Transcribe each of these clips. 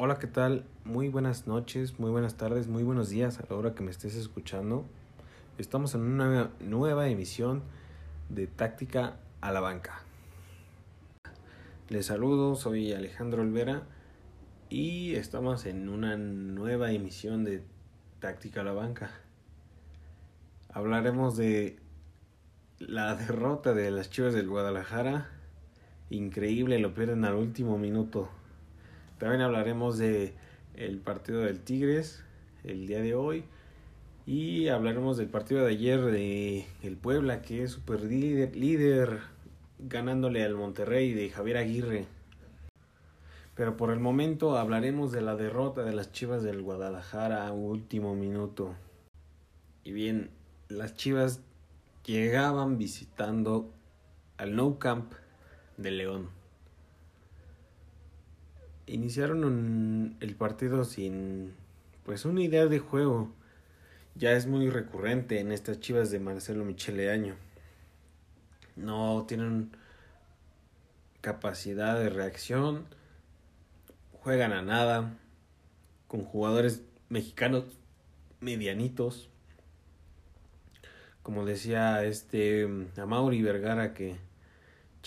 Hola, ¿qué tal? Muy buenas noches, muy buenas tardes, muy buenos días a la hora que me estés escuchando. Estamos en una nueva emisión de Táctica a la Banca. Les saludo, soy Alejandro Olvera y estamos en una nueva emisión de Táctica a la Banca. Hablaremos de la derrota de las Chivas del Guadalajara. Increíble, lo pierden al último minuto. También hablaremos de el partido del Tigres el día de hoy y hablaremos del partido de ayer de el Puebla que es super líder, ganándole al Monterrey de Javier Aguirre. Pero por el momento hablaremos de la derrota de las Chivas del Guadalajara a último minuto. Y bien, las Chivas llegaban visitando al No Camp de León. Iniciaron el partido sin pues una idea de juego. Ya es muy recurrente en estas Chivas de Marcelo Michele Año. No tienen capacidad de reacción, juegan a nada, con jugadores mexicanos medianitos como decía este Amauri Vergara que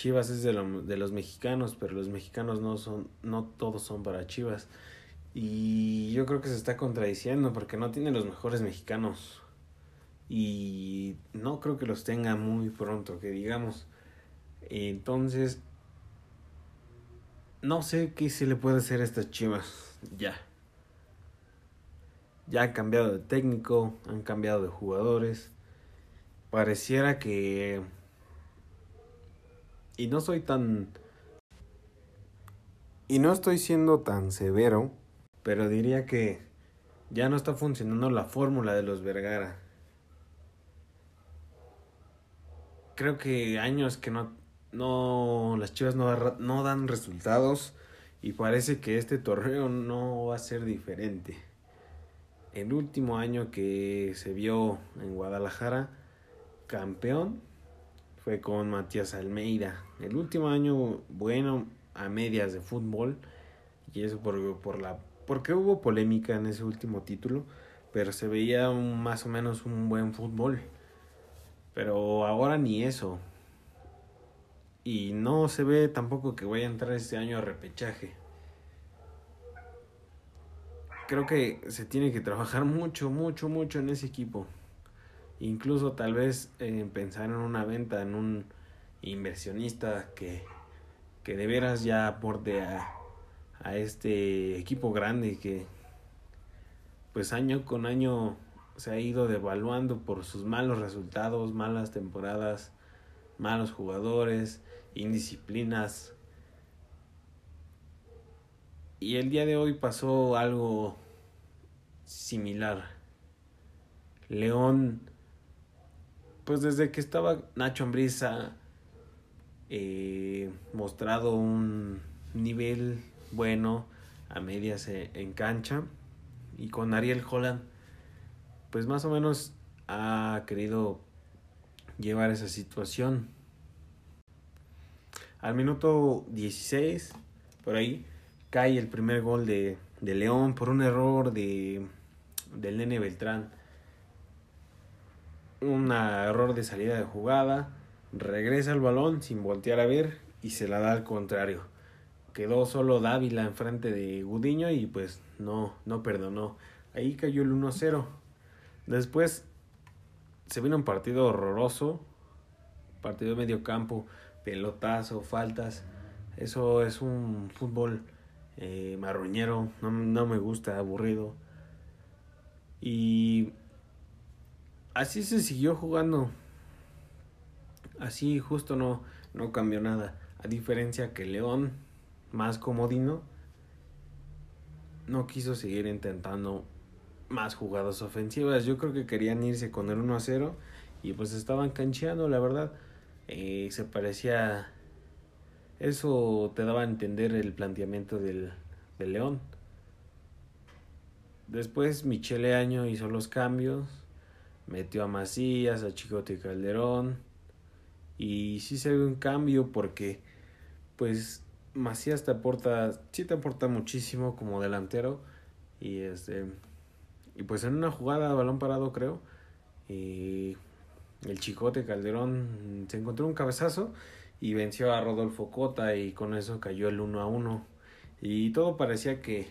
Chivas es de, los mexicanos, pero los mexicanos no son, no todos son para Chivas. Y yo creo que se está contradiciendo porque no tiene los mejores mexicanos. Y no creo que los tenga muy pronto, que digamos. Entonces, no sé qué se le puede hacer a estas Chivas. Ya. Ya han cambiado de técnico, han cambiado de jugadores pareciera que... Y no soy tan... Y no estoy siendo tan severo, pero diría que ya no está funcionando la fórmula de los Vergara. Creo que años que no, no las Chivas no, no dan resultados y parece que este torneo no va a ser diferente. El último año que se vio en Guadalajara campeón fue con Matías Almeida. El último año bueno a medias de fútbol y eso por, por la porque hubo polémica en ese último título, pero se veía un, más o menos un buen fútbol. Pero ahora ni eso. Y no se ve tampoco que vaya a entrar este año a repechaje. Creo que se tiene que trabajar mucho, mucho, mucho en ese equipo incluso tal vez eh, pensar en una venta, en un inversionista que, que de veras ya aporte a, a este equipo grande que pues año con año se ha ido devaluando por sus malos resultados, malas temporadas, malos jugadores, indisciplinas. Y el día de hoy pasó algo similar. León pues desde que estaba Nacho Ambriza eh, mostrado un nivel bueno a medias e, en cancha y con Ariel Holland pues más o menos ha querido llevar esa situación. Al minuto 16 por ahí cae el primer gol de, de León por un error de del nene Beltrán un error de salida de jugada, regresa el balón sin voltear a ver y se la da al contrario. Quedó solo Dávila enfrente de Gudiño y pues no, no perdonó. Ahí cayó el 1-0. Después se vino un partido horroroso, partido de medio campo, pelotazo, faltas. Eso es un fútbol eh, marruñero, no, no me gusta, aburrido. Y así se siguió jugando. Así justo no, no cambió nada. A diferencia que León, más comodino, no quiso seguir intentando más jugadas ofensivas. Yo creo que querían irse con el 1 a 0 y pues estaban cancheando, la verdad. Eh, se parecía. Eso te daba a entender el planteamiento del, del León. Después Michele Año hizo los cambios metió a Macías, a Chicote Calderón y sí se ve un cambio porque pues Macías te aporta, sí te aporta muchísimo como delantero. Y este. Y pues en una jugada, balón parado, creo. Y el Chicote Calderón se encontró un cabezazo y venció a Rodolfo Cota y con eso cayó el 1 a 1. Y todo parecía que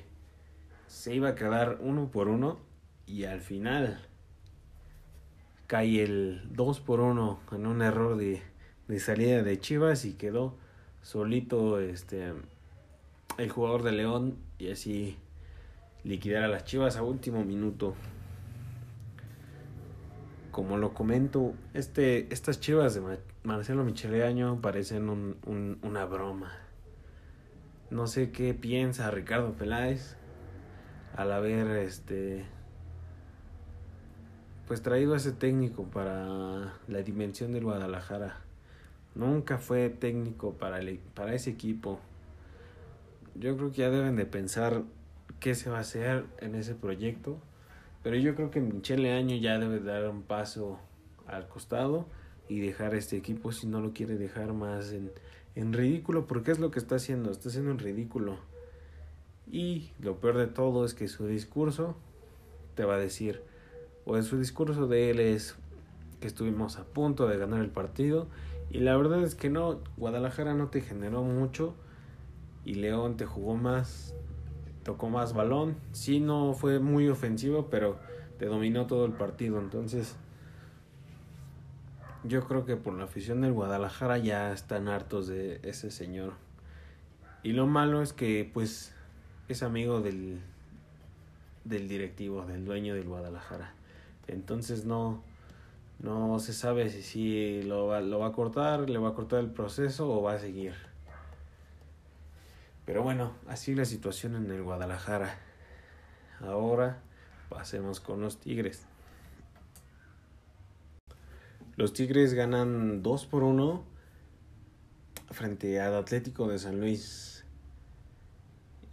se iba a quedar uno por uno y al final cae el 2 por 1 en un error de, de salida de Chivas y quedó solito este el jugador de León y así liquidar a las Chivas a último minuto. Como lo comento, este, estas Chivas de Marcelo Micheleaño parecen un, un, una broma. No sé qué piensa Ricardo Peláez al haber este pues traído a ese técnico para la dimensión del Guadalajara. Nunca fue técnico para, el, para ese equipo. Yo creo que ya deben de pensar qué se va a hacer en ese proyecto. Pero yo creo que Michele Año ya debe dar un paso al costado y dejar este equipo si no lo quiere dejar más en, en ridículo, porque es lo que está haciendo, está haciendo en ridículo. Y lo peor de todo es que su discurso te va a decir, en su discurso de él es que estuvimos a punto de ganar el partido y la verdad es que no, Guadalajara no te generó mucho y León te jugó más, tocó más balón, sí no fue muy ofensivo, pero te dominó todo el partido, entonces yo creo que por la afición del Guadalajara ya están hartos de ese señor. Y lo malo es que pues es amigo del del directivo, del dueño del Guadalajara. Entonces no no se sabe si, si lo, va, lo va a cortar, le va a cortar el proceso o va a seguir. Pero bueno, así la situación en el Guadalajara. Ahora pasemos con los Tigres. Los Tigres ganan 2 por 1 frente al Atlético de San Luis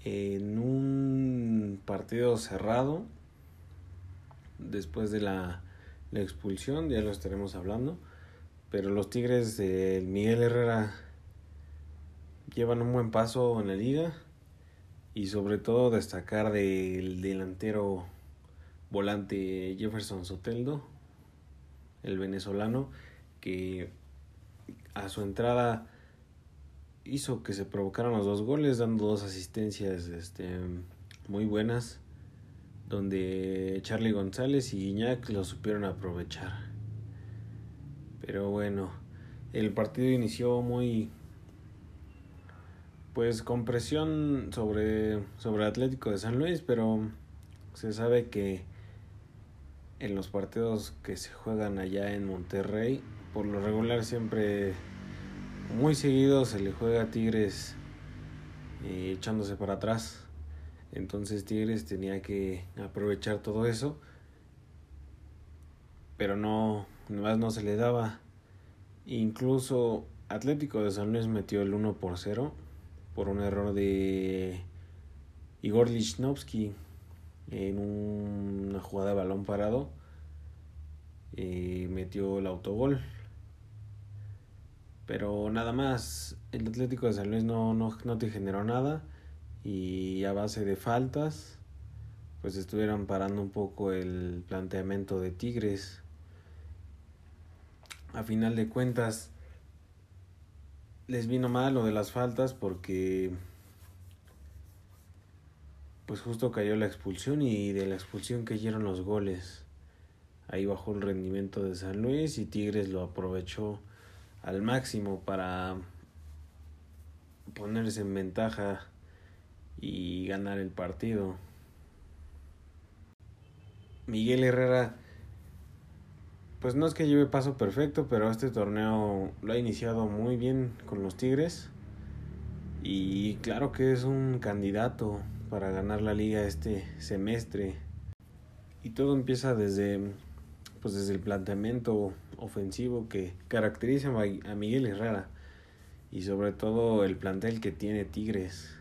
en un partido cerrado después de la, la expulsión, ya lo estaremos hablando. Pero los Tigres de Miguel Herrera llevan un buen paso en la liga y sobre todo destacar del delantero volante Jefferson Soteldo, el venezolano, que a su entrada hizo que se provocaran los dos goles, dando dos asistencias este, muy buenas, donde Charlie González y Guiñac lo supieron aprovechar. Pero bueno, el partido inició muy pues con presión sobre sobre Atlético de San Luis, pero se sabe que en los partidos que se juegan allá en Monterrey, por lo regular siempre muy seguido se le juega a Tigres eh, echándose para atrás. Entonces Tigres tenía que aprovechar todo eso. Pero no, más no se le daba. Incluso Atlético de San Luis metió el 1 por 0 por un error de Igor Lichnowsky en una jugada de balón parado. y metió el autogol. Pero nada más, el Atlético de San Luis no, no, no te generó nada y a base de faltas, pues estuvieron parando un poco el planteamiento de Tigres. A final de cuentas, les vino mal lo de las faltas porque pues justo cayó la expulsión y de la expulsión cayeron los goles. Ahí bajó el rendimiento de San Luis y Tigres lo aprovechó al máximo para ponerse en ventaja y ganar el partido. Miguel Herrera, pues no es que lleve paso perfecto, pero este torneo lo ha iniciado muy bien con los Tigres. Y claro que es un candidato para ganar la liga este semestre. Y todo empieza desde pues desde el planteamiento ofensivo que caracteriza a Miguel Herrera y sobre todo el plantel que tiene Tigres.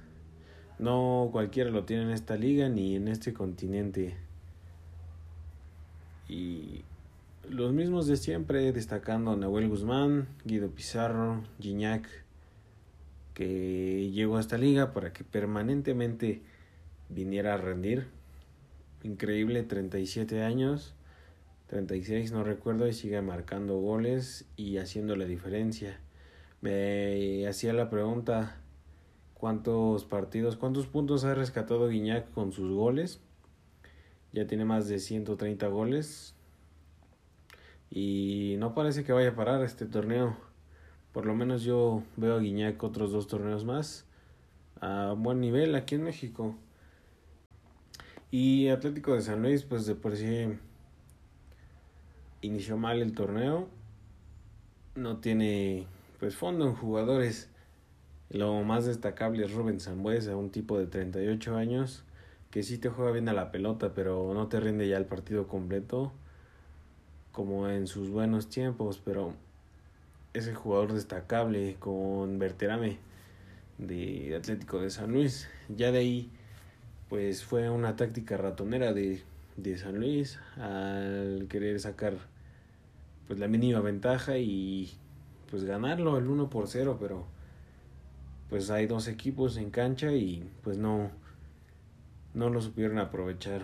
No cualquiera lo tiene en esta liga ni en este continente. Y los mismos de siempre, destacando a Nahuel Guzmán, Guido Pizarro, Gignac, que llegó a esta liga para que permanentemente viniera a rendir. Increíble, 37 años, 36 no recuerdo, y sigue marcando goles y haciendo la diferencia. Me hacía la pregunta, ¿cuántos partidos, cuántos puntos ha rescatado Guiñac con sus goles? Ya tiene más de 130 goles. Y no parece que vaya a parar este torneo. Por lo menos yo veo a Guiñac otros dos torneos más a buen nivel aquí en México. Y Atlético de San Luis, pues de por sí inició mal el torneo. No tiene pues fondo en jugadores. Lo más destacable es Rubén Zambuesa, un tipo de 38 años que sí te juega bien a la pelota, pero no te rinde ya el partido completo como en sus buenos tiempos, pero ese jugador destacable con Berterame de Atlético de San Luis. Ya de ahí, pues fue una táctica ratonera de, de San Luis al querer sacar pues la mínima ventaja y pues ganarlo el 1 por 0, pero pues hay dos equipos en cancha y pues no no lo supieron aprovechar.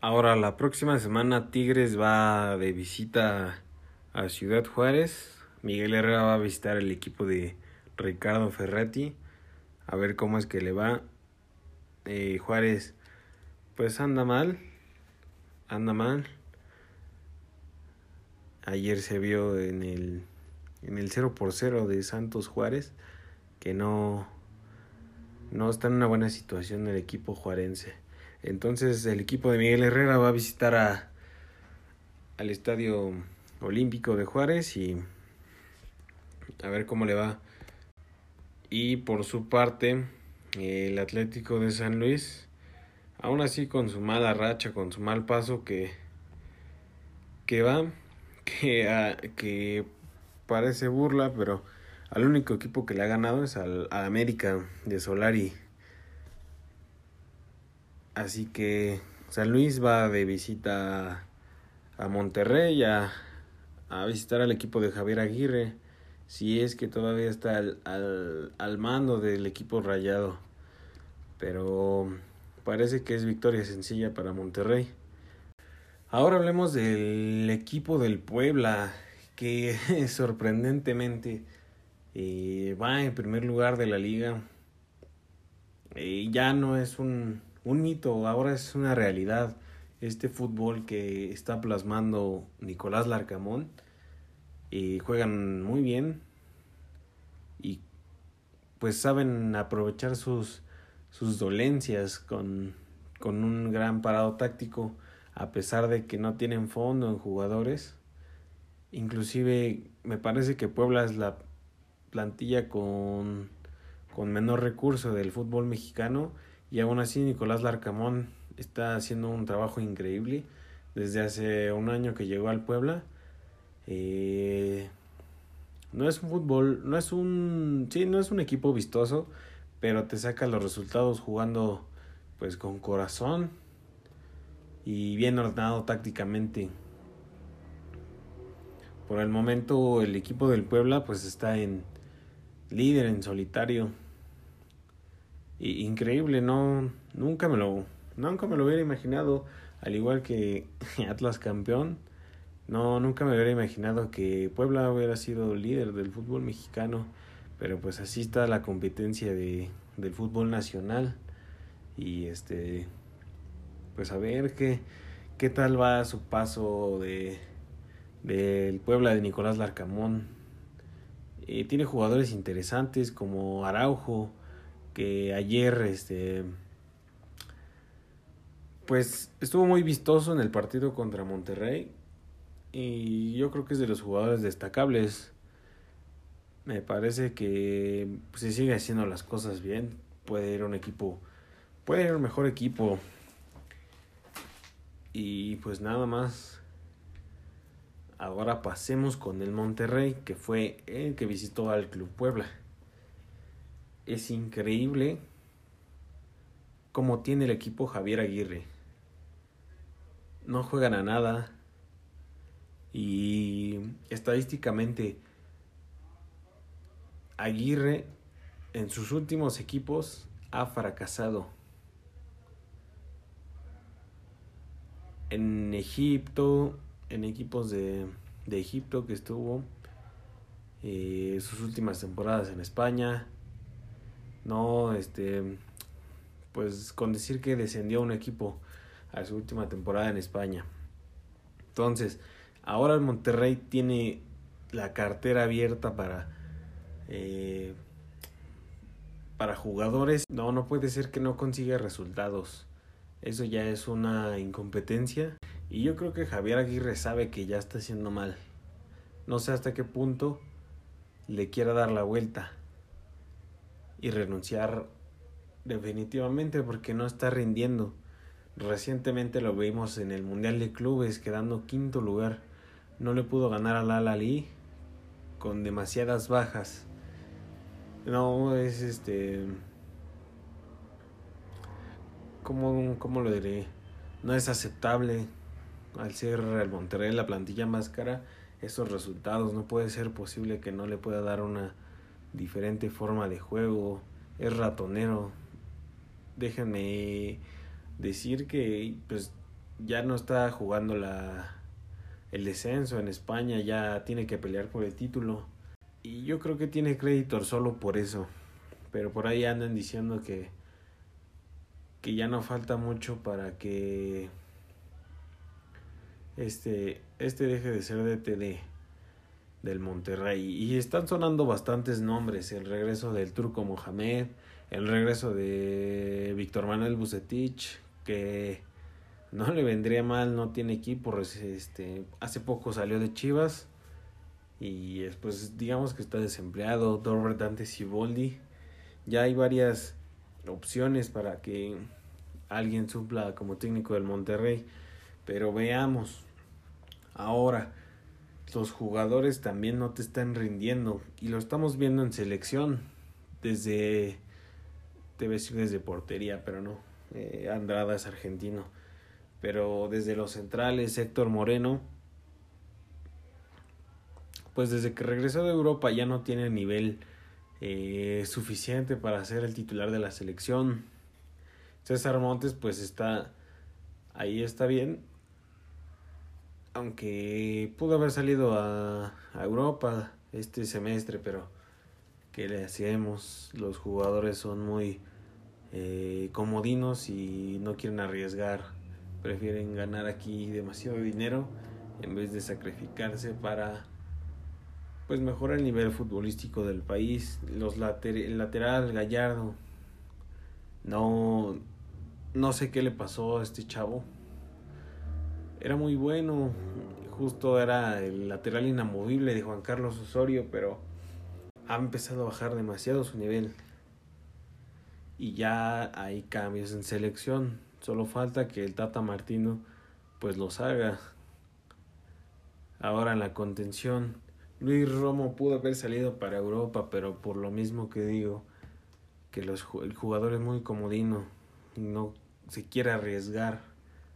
Ahora la próxima semana Tigres va de visita a Ciudad Juárez. Miguel Herrera va a visitar el equipo de Ricardo Ferretti. A ver cómo es que le va. Eh, Juárez, pues anda mal. Anda mal. Ayer se vio en el, en el 0 por 0 de Santos Juárez que no, no está en una buena situación el equipo juarense. Entonces el equipo de Miguel Herrera va a visitar a, al estadio Olímpico de Juárez y a ver cómo le va. Y por su parte, el Atlético de San Luis, aún así con su mala racha, con su mal paso que, que va, que, que parece burla, pero al único equipo que le ha ganado es al, América de Solari. Así que San Luis va de visita a Monterrey a a visitar al equipo de Javier Aguirre, si es que todavía está al, al, al mando del equipo rayado. Pero parece que es victoria sencilla para Monterrey. Ahora hablemos del equipo del Puebla, que sorprendentemente eh, va en primer lugar de la liga. Eh, ya no es un, un mito, ahora es una realidad este fútbol que está plasmando Nicolás Larcamón. Y juegan muy bien y pues saben aprovechar sus, sus dolencias con, con un gran parado táctico a pesar de que no tienen fondo en jugadores. Inclusive me parece que Puebla es la plantilla con, con menor recurso del fútbol mexicano y aún así Nicolás Larcamón está haciendo un trabajo increíble desde hace un año que llegó al Puebla. Eh, no es un fútbol, no es un, sí, no es un equipo vistoso, pero te saca los resultados jugando pues con corazón y bien ordenado tácticamente. Por el momento el equipo del Puebla pues está en líder en solitario. Y, increíble, no nunca me lo Nunca me lo hubiera imaginado, al igual que Atlas campeón. No, nunca me hubiera imaginado que Puebla hubiera sido líder del fútbol mexicano, pero pues así está la competencia de, del fútbol nacional. Y este, pues a ver qué, qué tal va su paso de del Puebla de Nicolás Larcamón. Eh, tiene jugadores interesantes como Araujo, que ayer este pues estuvo muy vistoso en el partido contra Monterrey y yo creo que es de los jugadores destacables. Me parece que pues, si sigue haciendo las cosas bien, puede ir a un equipo, puede ir a un mejor equipo. Y pues nada más. Ahora pasemos con el Monterrey, que fue el que visitó al Club Puebla. Es increíble cómo tiene el equipo Javier Aguirre no juegan a nada y estadísticamente Aguirre en sus últimos equipos ha fracasado. En Egipto, en equipos de, de Egipto que estuvo, eh, sus últimas temporadas en España, no, este, pues con decir que descendió un equipo a su última temporada en España. Entonces, ahora el Monterrey tiene la cartera abierta para eh, para jugadores. No, no puede ser que no consiga resultados. Eso ya es una incompetencia. Y yo creo que Javier Aguirre sabe que ya está haciendo mal. No sé hasta qué punto le quiera dar la vuelta y renunciar definitivamente porque no está rindiendo. Recientemente lo vimos en el Mundial de Clubes quedando quinto lugar. No le pudo ganar al Al Ali con demasiadas bajas. No, es este... ¿Cómo, ¿Cómo lo diré? No es aceptable al ser el Monterrey la plantilla más cara esos resultados. No puede ser posible que no le pueda dar una diferente forma de juego. Es ratonero. Déjenme decir que pues ya no está jugando la el descenso en España, ya tiene que pelear por el título. Y yo creo que tiene crédito solo por eso. Pero por ahí andan diciendo que que ya no falta mucho para que este este deje de ser DTD del Monterrey y están sonando bastantes nombres, el regreso del Turco Mohamed, el regreso de Víctor Manuel Bucetich, que no le vendría mal, no tiene equipo, este hace poco salió de Chivas y después digamos que está desempleado, Dorbert Dante Siboldi. Ya hay varias opciones para que alguien supla como técnico del Monterrey, pero veamos ahora los jugadores también no te están rindiendo y lo estamos viendo en selección desde te decir desde portería pero no eh, es argentino pero desde los centrales Héctor Moreno pues desde que regresó de Europa ya no tiene nivel eh, suficiente para ser el titular de la selección. César Montes pues está ahí está bien. Aunque pudo haber salido a, Europa este semestre, pero ¿qué le hacemos? Los jugadores son muy eh, comodinos y no quieren arriesgar. Prefieren ganar aquí demasiado dinero en vez de sacrificarse para pues mejora el nivel futbolístico del país. Los later el lateral Gallardo no no sé qué le pasó a este chavo. Era muy bueno, justo era el lateral inamovible de Juan Carlos Osorio, pero ha empezado a bajar demasiado su nivel. Y ya hay cambios en selección. Solo falta que el Tata Martino pues los haga. Ahora en la contención Luis Romo pudo haber salido para Europa, pero por lo mismo que digo, que el jugador es muy comodino y no se quiere arriesgar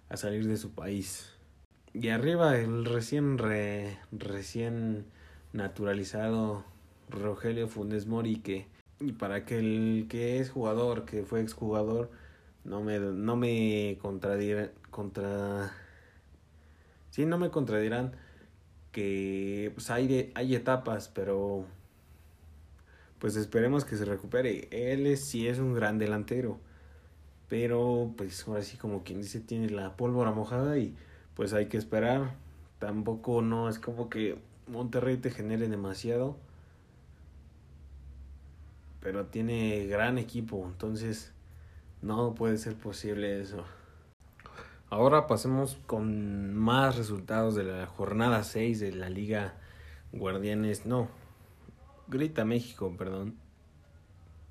a salir de su país. Y arriba el recién recién naturalizado Rogelio Funes Mori que y para que el que es jugador, que fue exjugador, no me no me contra sí no me contradirán que pues hay, hay etapas, pero pues esperemos que se recupere. Él sí es un gran delantero, pero pues ahora sí como quien dice tiene la pólvora mojada y pues hay que esperar. Tampoco no es como que Monterrey te genere demasiado, pero tiene gran equipo, entonces no puede ser posible eso. Ahora pasemos con más resultados de la jornada 6 de la Liga Guardianes. No, Grita México, perdón.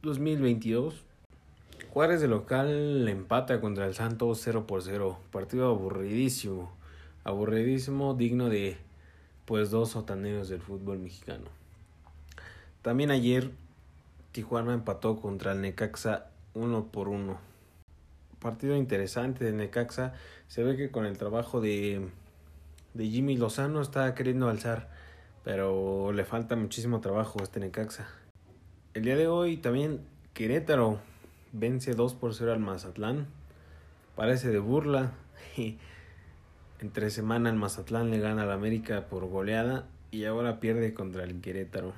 2022. Juárez de local empata contra el Santos 0 por 0. Partido aburridísimo. Aburridísimo, digno de pues dos sotaneros del fútbol mexicano. También ayer Tijuana empató contra el Necaxa 1 por 1 partido interesante de Necaxa. Se ve que con el trabajo de, de Jimmy Lozano está queriendo alzar, pero le falta muchísimo trabajo a este Necaxa. El día de hoy también Querétaro vence 2 por 0 al Mazatlán. Parece de burla. Entre semana el Mazatlán le gana al América por goleada y ahora pierde contra el Querétaro.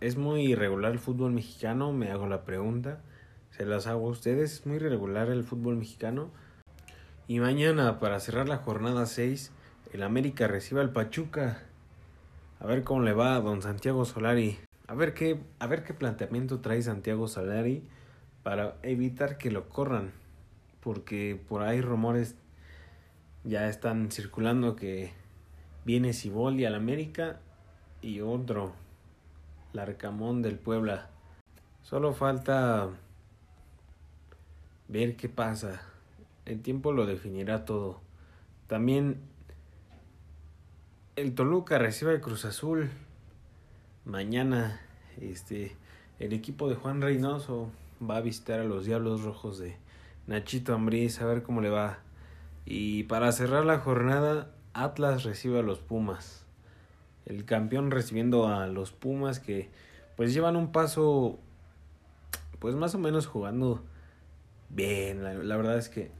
Es muy irregular el fútbol mexicano, me hago la pregunta. Se las hago a ustedes. Es muy irregular el fútbol mexicano. Y mañana, para cerrar la jornada 6, el América recibe al Pachuca. A ver cómo le va a don Santiago Solari. A ver qué, a ver qué planteamiento trae Santiago Solari para evitar que lo corran. Porque por ahí rumores ya están circulando que viene Ciboldi al América y otro, Larcamón del Puebla. Solo falta ver qué pasa. El tiempo lo definirá todo. También el Toluca recibe el Cruz Azul. Mañana este el equipo de Juan Reynoso va a visitar a los Diablos Rojos de Nachito Ambriz a ver cómo le va. Y para cerrar la jornada, Atlas recibe a los Pumas. El campeón recibiendo a los Pumas que pues llevan un paso pues más o menos jugando bien. La, verdad es que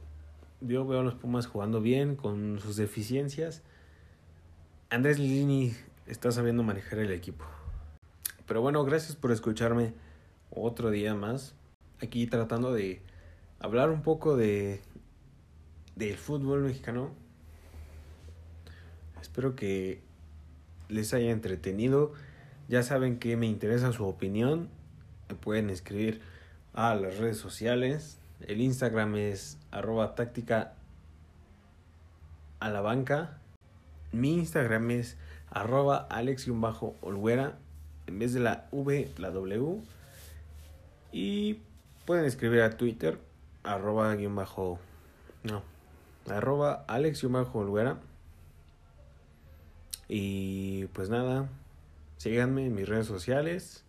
yo veo a los Pumas jugando bien con sus deficiencias. Andrés Lini está sabiendo manejar el equipo. Pero bueno, gracias por escucharme otro día más. Aquí tratando de hablar un poco de del fútbol mexicano. Espero que les haya entretenido. Ya saben que me interesa su opinión. Me pueden escribir a las redes sociales. El Instagram es arroba táctica a la banca. Mi Instagram es arroba alex-olguera. En vez de la V, la W. Y pueden escribir a Twitter arroba guion bajo. No. Arroba alex-olguera. Y pues nada. Síganme en mis redes sociales.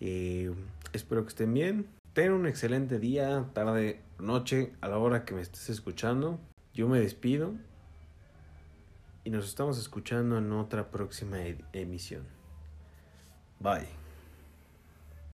Y espero que estén bien. Ten un excelente día, tarde, noche, a la hora que me estés escuchando. Yo me despido y nos estamos escuchando en otra próxima emisión. Bye.